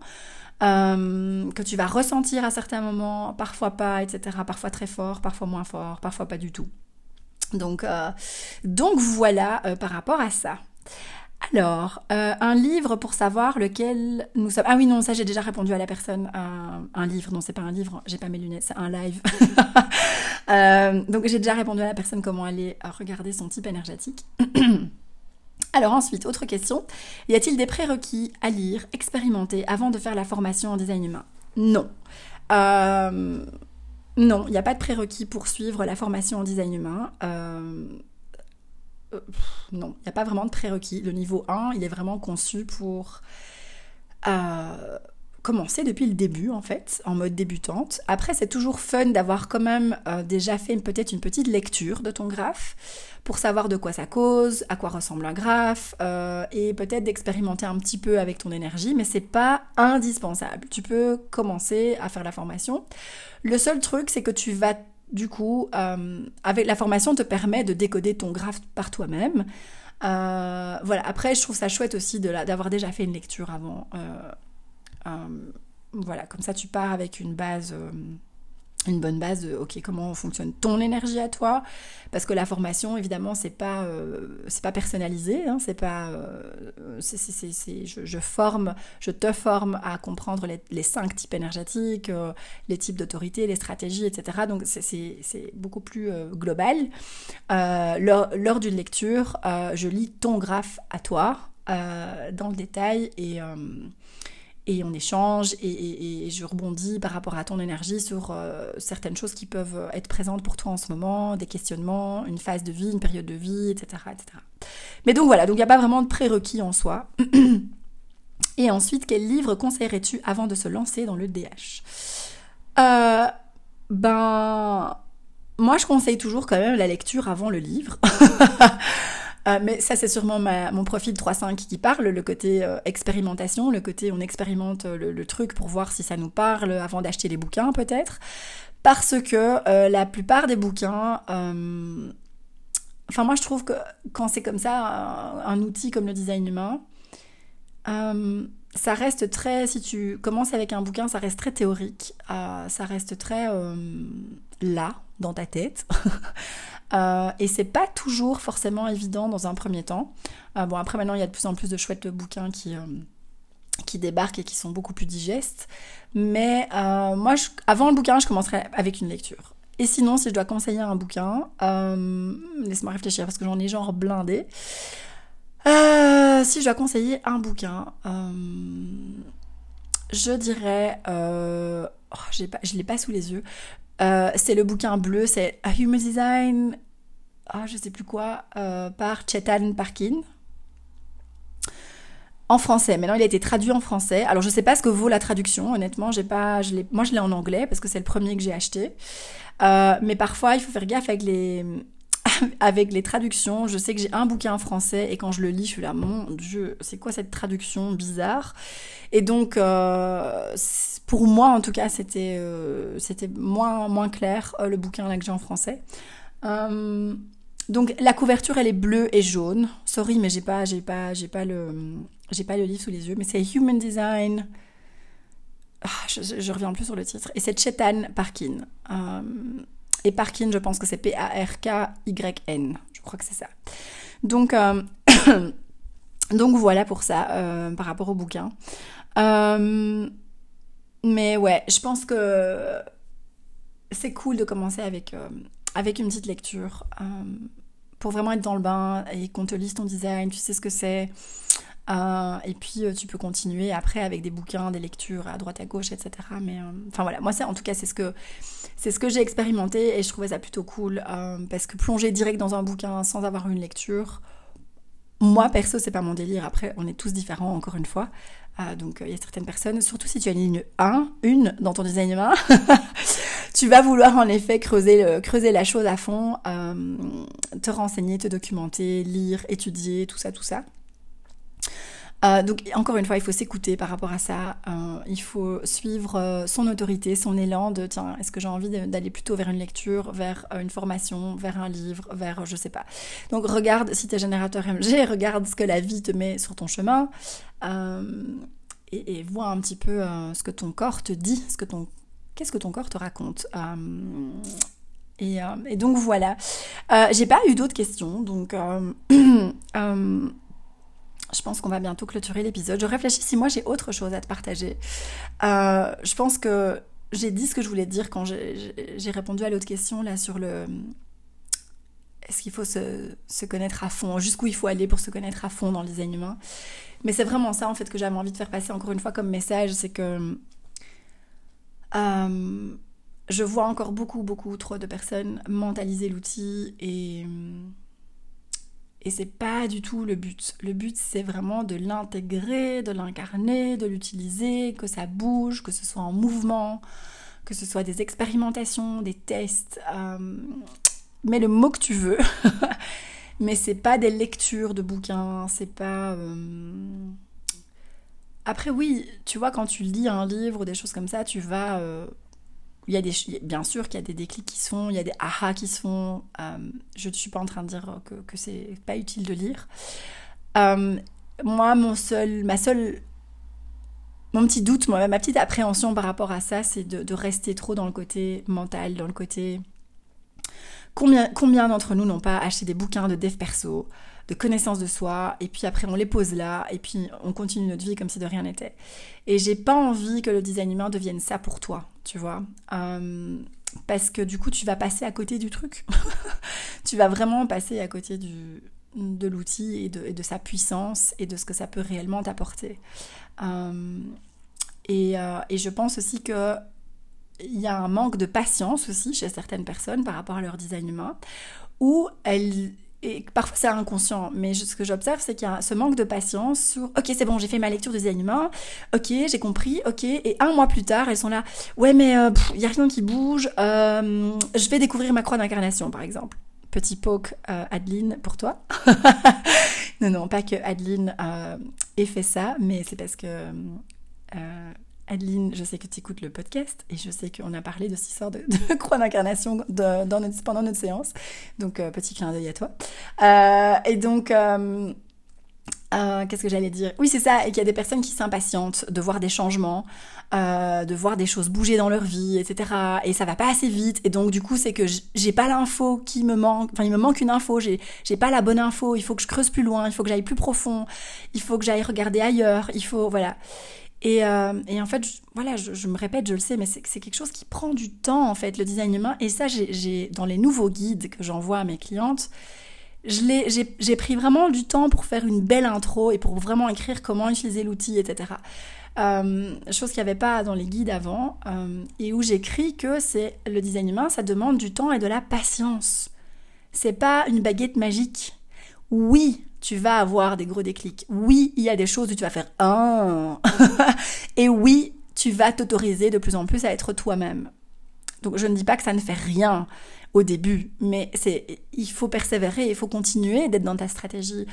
Euh, que tu vas ressentir à certains moments, parfois pas, etc. Parfois très fort, parfois moins fort, parfois pas du tout. Donc, donc voilà par rapport à ça. Alors, euh, un livre pour savoir lequel nous sommes. Ah oui, non, ça j'ai déjà répondu à la personne. un livre, non, c'est pas un livre, j'ai pas mes lunettes, c'est un live. Euh, donc j'ai déjà répondu à la personne comment aller regarder son type énergétique. Alors ensuite, autre question. Y a-t-il des prérequis à lire, expérimenter avant de faire la formation en design humain? Non. Euh, non, il n'y a pas de prérequis pour suivre la formation en design humain. Euh, non, il n'y a pas vraiment de prérequis. Le niveau 1, il est vraiment conçu pour euh, commencer depuis le début, en fait, en mode débutante. Après, c'est toujours fun d'avoir quand même euh, déjà fait peut-être une petite lecture de ton graphe pour savoir de quoi ça cause, à quoi ressemble un graphe, et peut-être d'expérimenter un petit peu avec ton énergie, mais c'est pas indispensable. Tu peux commencer à faire la formation. Le seul truc, c'est que tu vas du coup, euh, la formation te permet de décoder ton graphe par toi-même. Euh, voilà. Après, je trouve ça chouette aussi d'avoir déjà fait une lecture avant. Euh, voilà, comme ça, tu pars avec une base une bonne base de ok comment fonctionne ton énergie à toi? Parce que la formation évidemment c'est pas euh, c'est pas personnalisé hein, c'est pas euh, c'est, je, je, forme je te forme à comprendre les, cinq types énergétiques euh, les types d'autorité les stratégies etc donc c'est, beaucoup plus global. Lors, lors d'une lecture je lis ton graphe à toi dans le détail et et on échange et, je rebondis par rapport à ton énergie sur euh, certaines choses qui peuvent être présentes pour toi en ce moment, des questionnements, une phase de vie, une période de vie, etc. etc. Mais donc voilà, donc il n'y a pas vraiment de prérequis en soi. et ensuite, quel livre conseillerais-tu avant de se lancer dans le DH euh, Ben, moi je conseille toujours quand même la lecture avant le livre. Euh, mais ça, c'est sûrement mon profil 3.5 qui parle, le côté euh, expérimentation, le côté on expérimente euh, le, truc pour voir si ça nous parle avant d'acheter les bouquins peut-être. Parce que la plupart des bouquins... Enfin, moi, je trouve que quand c'est comme ça, un, outil comme le design humain, ça reste très, si tu commences avec un bouquin, ça reste très théorique, ça reste très là, dans ta tête. Euh, et c'est pas toujours forcément évident dans un premier temps. Euh, bon, après maintenant, il y a de plus en plus de chouettes bouquins qui, euh, qui débarquent et qui sont beaucoup plus digestes. Mais moi, avant le bouquin, je commencerai avec une lecture. Et sinon, si je dois conseiller un bouquin, laisse-moi réfléchir parce que j'en ai genre blindé. si je dois conseiller un bouquin, je dirais. Oh, pas, je l'ai pas sous les yeux. Euh, c'est le bouquin bleu, c'est A Human Design, ah, je sais plus quoi, euh, par Chetan Parkin. En français. Maintenant, il a été traduit en français. Alors, je sais pas ce que vaut la traduction. Honnêtement, j'ai pas, je moi, je l'ai en anglais parce que c'est le premier que j'ai acheté. Euh, mais parfois, il faut faire gaffe avec les, avec les traductions. Je sais que j'ai un bouquin en français et quand je le lis, je suis là, mon Dieu, c'est quoi cette traduction bizarre? Et donc, pour moi, en tout cas, c'était euh, c'était moins, moins clair, euh, le bouquin là que j'ai en français. Euh, donc la couverture elle est bleue et jaune. Sorry mais j'ai pas j'ai pas j'ai pas le j'ai pas le livre sous les yeux mais c'est Human Design. Ah, je, je, reviens plus sur le titre et c'est Chetan Parkin. Et Parkin je pense que c'est P A R K Y N. Je crois que c'est ça. Donc donc voilà pour ça par rapport au bouquin. Mais ouais, je pense que c'est cool de commencer avec, euh, avec une petite lecture pour vraiment être dans le bain et qu'on te lise ton design, tu sais ce que c'est. Et puis tu peux continuer après avec des bouquins, des lectures à droite à gauche, etc. Mais enfin voilà, moi en tout cas c'est ce que c'est ce que j'ai expérimenté et je trouvais ça plutôt cool parce que plonger direct dans un bouquin sans avoir une lecture, moi, perso, c'est pas mon délire. Après, on est tous différents, encore une fois. Euh, donc, il y a certaines personnes, surtout si tu as une ligne 1, une dans ton design humain, tu vas vouloir en effet creuser, creuser la chose à fond, euh, te renseigner, te documenter, lire, étudier, tout ça, tout ça. Euh, donc encore une fois, il faut s'écouter par rapport à ça. Euh, il faut suivre euh, son autorité, son élan de tiens, est-ce que j'ai envie d'aller plutôt vers une lecture, vers une formation, vers un livre, vers je sais pas. Donc regarde si tu es générateur MG, regarde ce que la vie te met sur ton chemin et, vois un petit peu ce que ton corps te dit, ce que ton qu'est-ce que ton corps te raconte. Et, et, donc voilà. j'ai pas eu d'autres questions, donc je pense qu'on va bientôt clôturer l'épisode. Je réfléchis si moi j'ai autre chose à te partager. Euh, je pense que j'ai dit ce que je voulais dire quand j'ai répondu à l'autre question là sur le est-ce qu'il faut se, se, connaître à fond, jusqu'où il faut aller pour se connaître à fond dans le design humain? Mais c'est vraiment ça en fait que j'avais envie de faire passer encore une fois comme message, c'est que euh, je vois encore beaucoup beaucoup trop de personnes mentaliser l'outil et et c'est pas du tout le but. Le but, c'est vraiment de l'intégrer, de l'incarner, de l'utiliser, que ça bouge, que ce soit en mouvement, que ce soit des expérimentations, des tests. Euh, mets le mot que tu veux. Mais c'est pas des lectures de bouquins, c'est pas. Euh, après, oui, tu vois, quand tu lis un livre ou des choses comme ça, tu vas. Euh, il y a des, bien sûr qu'il y a des déclics qui se font, il y a des aha qui se font. Euh, je ne suis pas en train de dire que, que c'est pas utile de lire. Euh, moi, mon seul, ma seule, mon petit doute, moi, ma petite appréhension par rapport à ça, c'est de, rester trop dans le côté mental, dans le côté. Combien, combien d'entre nous n'ont pas acheté des bouquins de dev perso, de connaissance de soi, et puis après on les pose là, et puis on continue notre vie comme si de rien n'était. Et j'ai pas envie que le design humain devienne ça pour toi, tu vois. Euh, parce que du coup tu vas passer à côté du truc. tu vas vraiment passer à côté du, de l'outil et de, sa puissance et de ce que ça peut réellement t'apporter. Euh, et, euh, et, je pense aussi que il y a un manque de patience aussi chez certaines personnes par rapport à leur design humain, où elles et parfois c'est inconscient, mais ce que j'observe, c'est qu'il y a ce manque de patience sur ok, c'est bon, j'ai fait ma lecture des animaux, ok, j'ai compris, ok, et un mois plus tard, elles sont là, ouais, mais il euh, y a rien qui bouge, euh, je vais découvrir ma croix d'incarnation, par exemple. Petit poke, euh, Adeline, pour toi. non, non, pas que Adeline ait fait ça, mais c'est parce que Adeline, je sais que tu écoutes le podcast et je sais qu'on a parlé de cette histoire de, croix d'incarnation pendant notre séance. Donc, euh, petit clin d'œil à toi. Euh, et donc, euh, qu'est-ce que j'allais dire? Oui, c'est ça, et qu'il y a des personnes qui s'impatientent de voir des changements, de voir des choses bouger dans leur vie, etc. Et ça va pas assez vite. Et donc, du coup, c'est que j'ai pas l'info qui me manque. Enfin, il me manque une info, j'ai pas la bonne info. Il faut que je creuse plus loin, il faut que j'aille plus profond, il faut que j'aille regarder ailleurs, il faut. Voilà. Euh, et, en fait, je, voilà, je, me répète, je le sais, mais c'est quelque chose qui prend du temps, en fait, le design humain. Et ça, j'ai dans les nouveaux guides que j'envoie à mes clientes, j'ai pris vraiment du temps pour faire une belle intro et pour vraiment écrire comment utiliser l'outil, etc. Euh, chose qu'il n'y avait pas dans les guides avant, euh, et où j'écris que c'est le design humain, ça demande du temps et de la patience. C'est pas une baguette magique. Oui, tu vas avoir des gros déclics. Oui, il y a des choses où tu vas faire un. et oui, tu vas t'autoriser de plus en plus à être toi-même. Donc je ne dis pas que ça ne fait rien au début, mais c'est il faut persévérer, il faut continuer d'être dans ta stratégie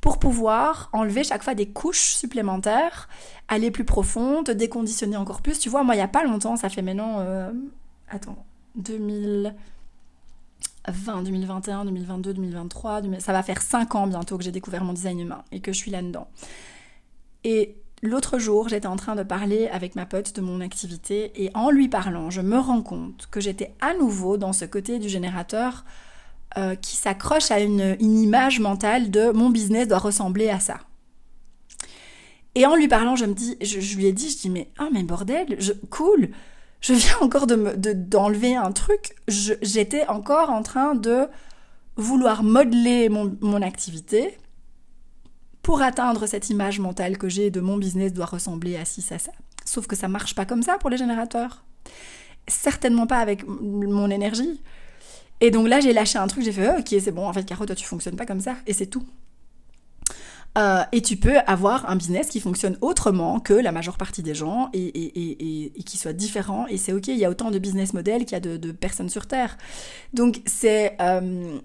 pour pouvoir enlever chaque fois des couches supplémentaires, aller plus profond, te déconditionner encore plus. Tu vois, moi il y a pas longtemps, ça fait maintenant euh, attends, 2000 20, 2021, 2022, 2023, ça va faire 5 ans bientôt que j'ai découvert mon design humain et que je suis là-dedans. Et l'autre jour, j'étais en train de parler avec ma pote de mon activité et en lui parlant, je me rends compte que j'étais à nouveau dans ce côté du générateur euh, qui s'accroche à une, image mentale de mon business doit ressembler à ça. Et en lui parlant, je me dis, je, lui ai dit, je dis mais ah mais bordel, je, cool, je viens encore de d'enlever un truc, j'étais encore en train de vouloir modeler mon, mon activité pour atteindre cette image mentale que j'ai de mon business doit ressembler à ci, ça, ça. Sauf que ça marche pas comme ça pour les générateurs. Certainement pas avec mon énergie. Et donc là, j'ai lâché un truc, j'ai fait, oh, ok, c'est bon, en fait, Caro, toi, tu fonctionnes pas comme ça, et c'est tout. Euh, et tu peux avoir un business qui fonctionne autrement que la majeure partie des gens et, et, et, qui soit différent. Et c'est ok, il y a autant de business models qu'il y a de, personnes sur Terre. Donc c'est euh,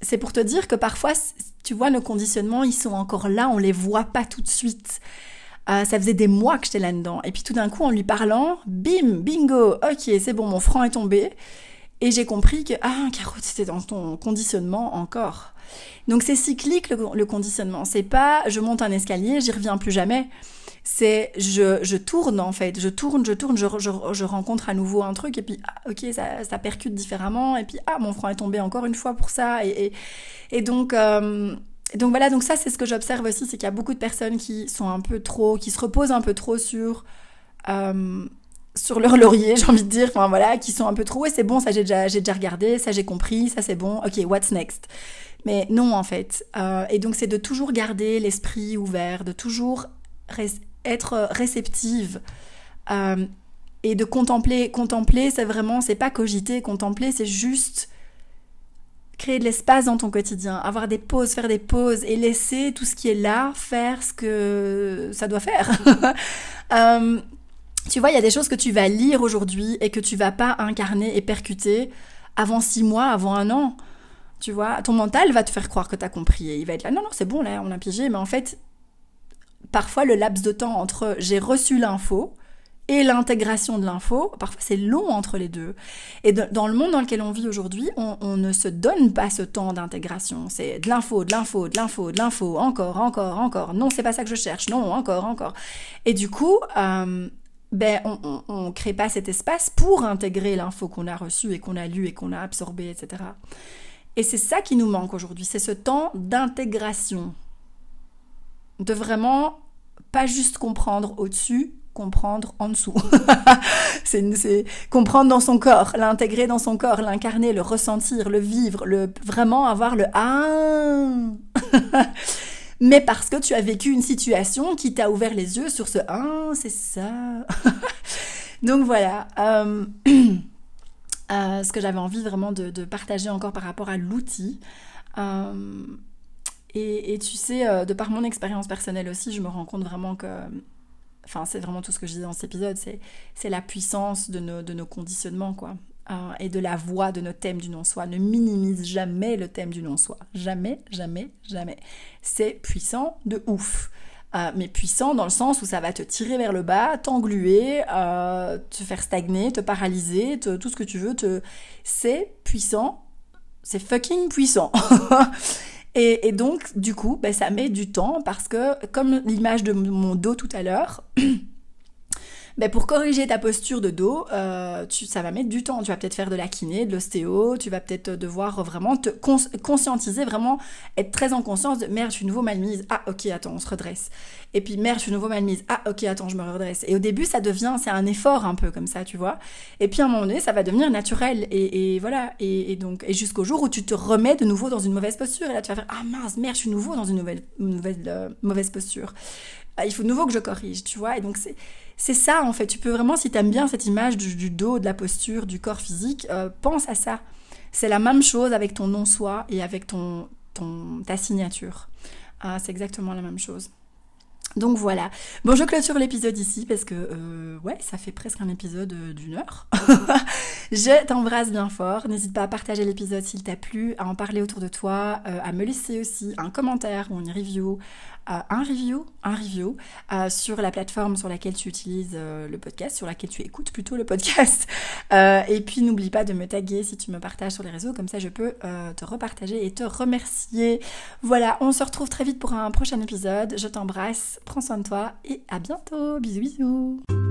c'est pour te dire que parfois, tu vois, nos conditionnements, ils sont encore là, on les voit pas tout de suite. Euh, ça faisait des mois que j'étais là-dedans. Et puis tout d'un coup, en lui parlant, bim, bingo, ok, c'est bon, mon franc est tombé. Et j'ai compris que, ah, Caro, c'était dans ton conditionnement encore. Donc c'est cyclique le, conditionnement. C'est pas je monte un escalier, j'y reviens plus jamais. C'est je, je, tourne en fait, je tourne, je tourne, je, je, rencontre à nouveau un truc et puis ah, ok ça, ça, percute différemment et puis ah mon franc est tombé encore une fois pour ça et, et, donc euh, donc voilà donc ça c'est ce que j'observe aussi c'est qu'il y a beaucoup de personnes qui sont un peu trop qui se reposent un peu trop sur euh, sur leur laurier, j'ai envie de dire, enfin voilà, qui sont un peu trop, et c'est bon, ça j'ai déjà, j'ai déjà regardé, ça j'ai compris, ça c'est bon, ok, what's next? Mais non, en fait. Euh, et donc, c'est de toujours garder l'esprit ouvert, de toujours être réceptive. Euh, et de contempler. Contempler, c'est vraiment, c'est pas cogiter, contempler, c'est juste créer de l'espace dans ton quotidien, avoir des pauses, faire des pauses et laisser tout ce qui est là faire ce que ça doit faire. Euh, tu vois, il y a des choses que tu vas lire aujourd'hui et que tu vas pas incarner et percuter avant six mois, avant un an. Tu vois, ton mental va te faire croire que tu as compris et il va être là, non, non, c'est bon, là, on a pigé, mais en fait, parfois le laps de temps entre j'ai reçu l'info et l'intégration de l'info, parfois c'est long entre les deux. Et dans le monde dans lequel on vit aujourd'hui, on, ne se donne pas ce temps d'intégration. C'est de l'info, de l'info, de l'info, de l'info, encore, encore, encore. Non, c'est pas ça que je cherche. Non, encore, encore. Et du coup, euh, ben, on, ne crée pas cet espace pour intégrer l'info qu'on a reçue et qu'on a lu et qu'on a absorbé, etc. Et c'est ça qui nous manque aujourd'hui, c'est ce temps d'intégration. De vraiment pas juste comprendre au-dessus, comprendre en dessous. c'est comprendre dans son corps, l'intégrer dans son corps, l'incarner, le ressentir, le vivre, le vraiment avoir le ah. Mais parce que tu as vécu une situation qui t'a ouvert les yeux sur ce ah, c'est ça. Donc voilà. Euh, Euh, ce que j'avais envie vraiment de, partager encore par rapport à l'outil. Euh, et, tu sais, euh, de par mon expérience personnelle aussi, je me rends compte vraiment que, enfin, c'est vraiment tout ce que je dis dans cet épisode, c'est la puissance de nos, de nos conditionnements, quoi. et de la voix de notre thème du non-soi. Ne minimise jamais le thème du non-soi. Jamais, jamais, jamais. C'est puissant de ouf. Euh, mais puissant dans le sens où ça va te tirer vers le bas, t'engluer, euh, te faire stagner, te paralyser, tout ce que tu veux. Te... C'est puissant, c'est fucking puissant. et, donc, du coup, ben, ça met du temps parce que, comme l'image de mon dos tout à l'heure, ben pour corriger ta posture de dos, euh, tu, ça va mettre du temps. Tu vas peut-être faire de la kiné, de l'ostéo, tu vas peut-être devoir vraiment te conscientiser, vraiment être très en conscience de merde, je suis nouveau mal mise. Ah ok, attends, on se redresse. Et puis merde, je suis nouveau mal mise. Ah ok, attends, je me redresse. Et au début, ça devient, c'est un effort un peu comme ça, tu vois. Et puis à un moment donné, ça va devenir naturel. Et, voilà. Et, donc, et jusqu'au jour où tu te remets de nouveau dans une mauvaise posture. Et là, tu vas faire ah mince, merde, je suis nouveau dans une nouvelle, euh, mauvaise posture. Ah, il faut de nouveau que je corrige, tu vois. Et donc c'est ça en fait. Tu peux vraiment, si tu aimes bien cette image du, dos, de la posture, du corps physique, euh, pense à ça. C'est la même chose avec ton non-soi et avec ton, ton, ta signature. Ah, c'est exactement la même chose. Donc voilà. Bon, je clôture l'épisode ici parce que, euh, ouais, ça fait presque un épisode euh, d'une heure. je t'embrasse bien fort. N'hésite pas à partager l'épisode s'il t'a plu, à en parler autour de toi, à me laisser aussi un commentaire ou une review, un review, un review euh, sur la plateforme sur laquelle tu utilises euh, le podcast, sur laquelle tu écoutes plutôt le podcast. Euh, et puis n'oublie pas de me taguer si tu me partages sur les réseaux, comme ça je peux te repartager et te remercier. Voilà, on se retrouve très vite pour un prochain épisode. Je t'embrasse, prends soin de toi et à bientôt. Bisous bisous.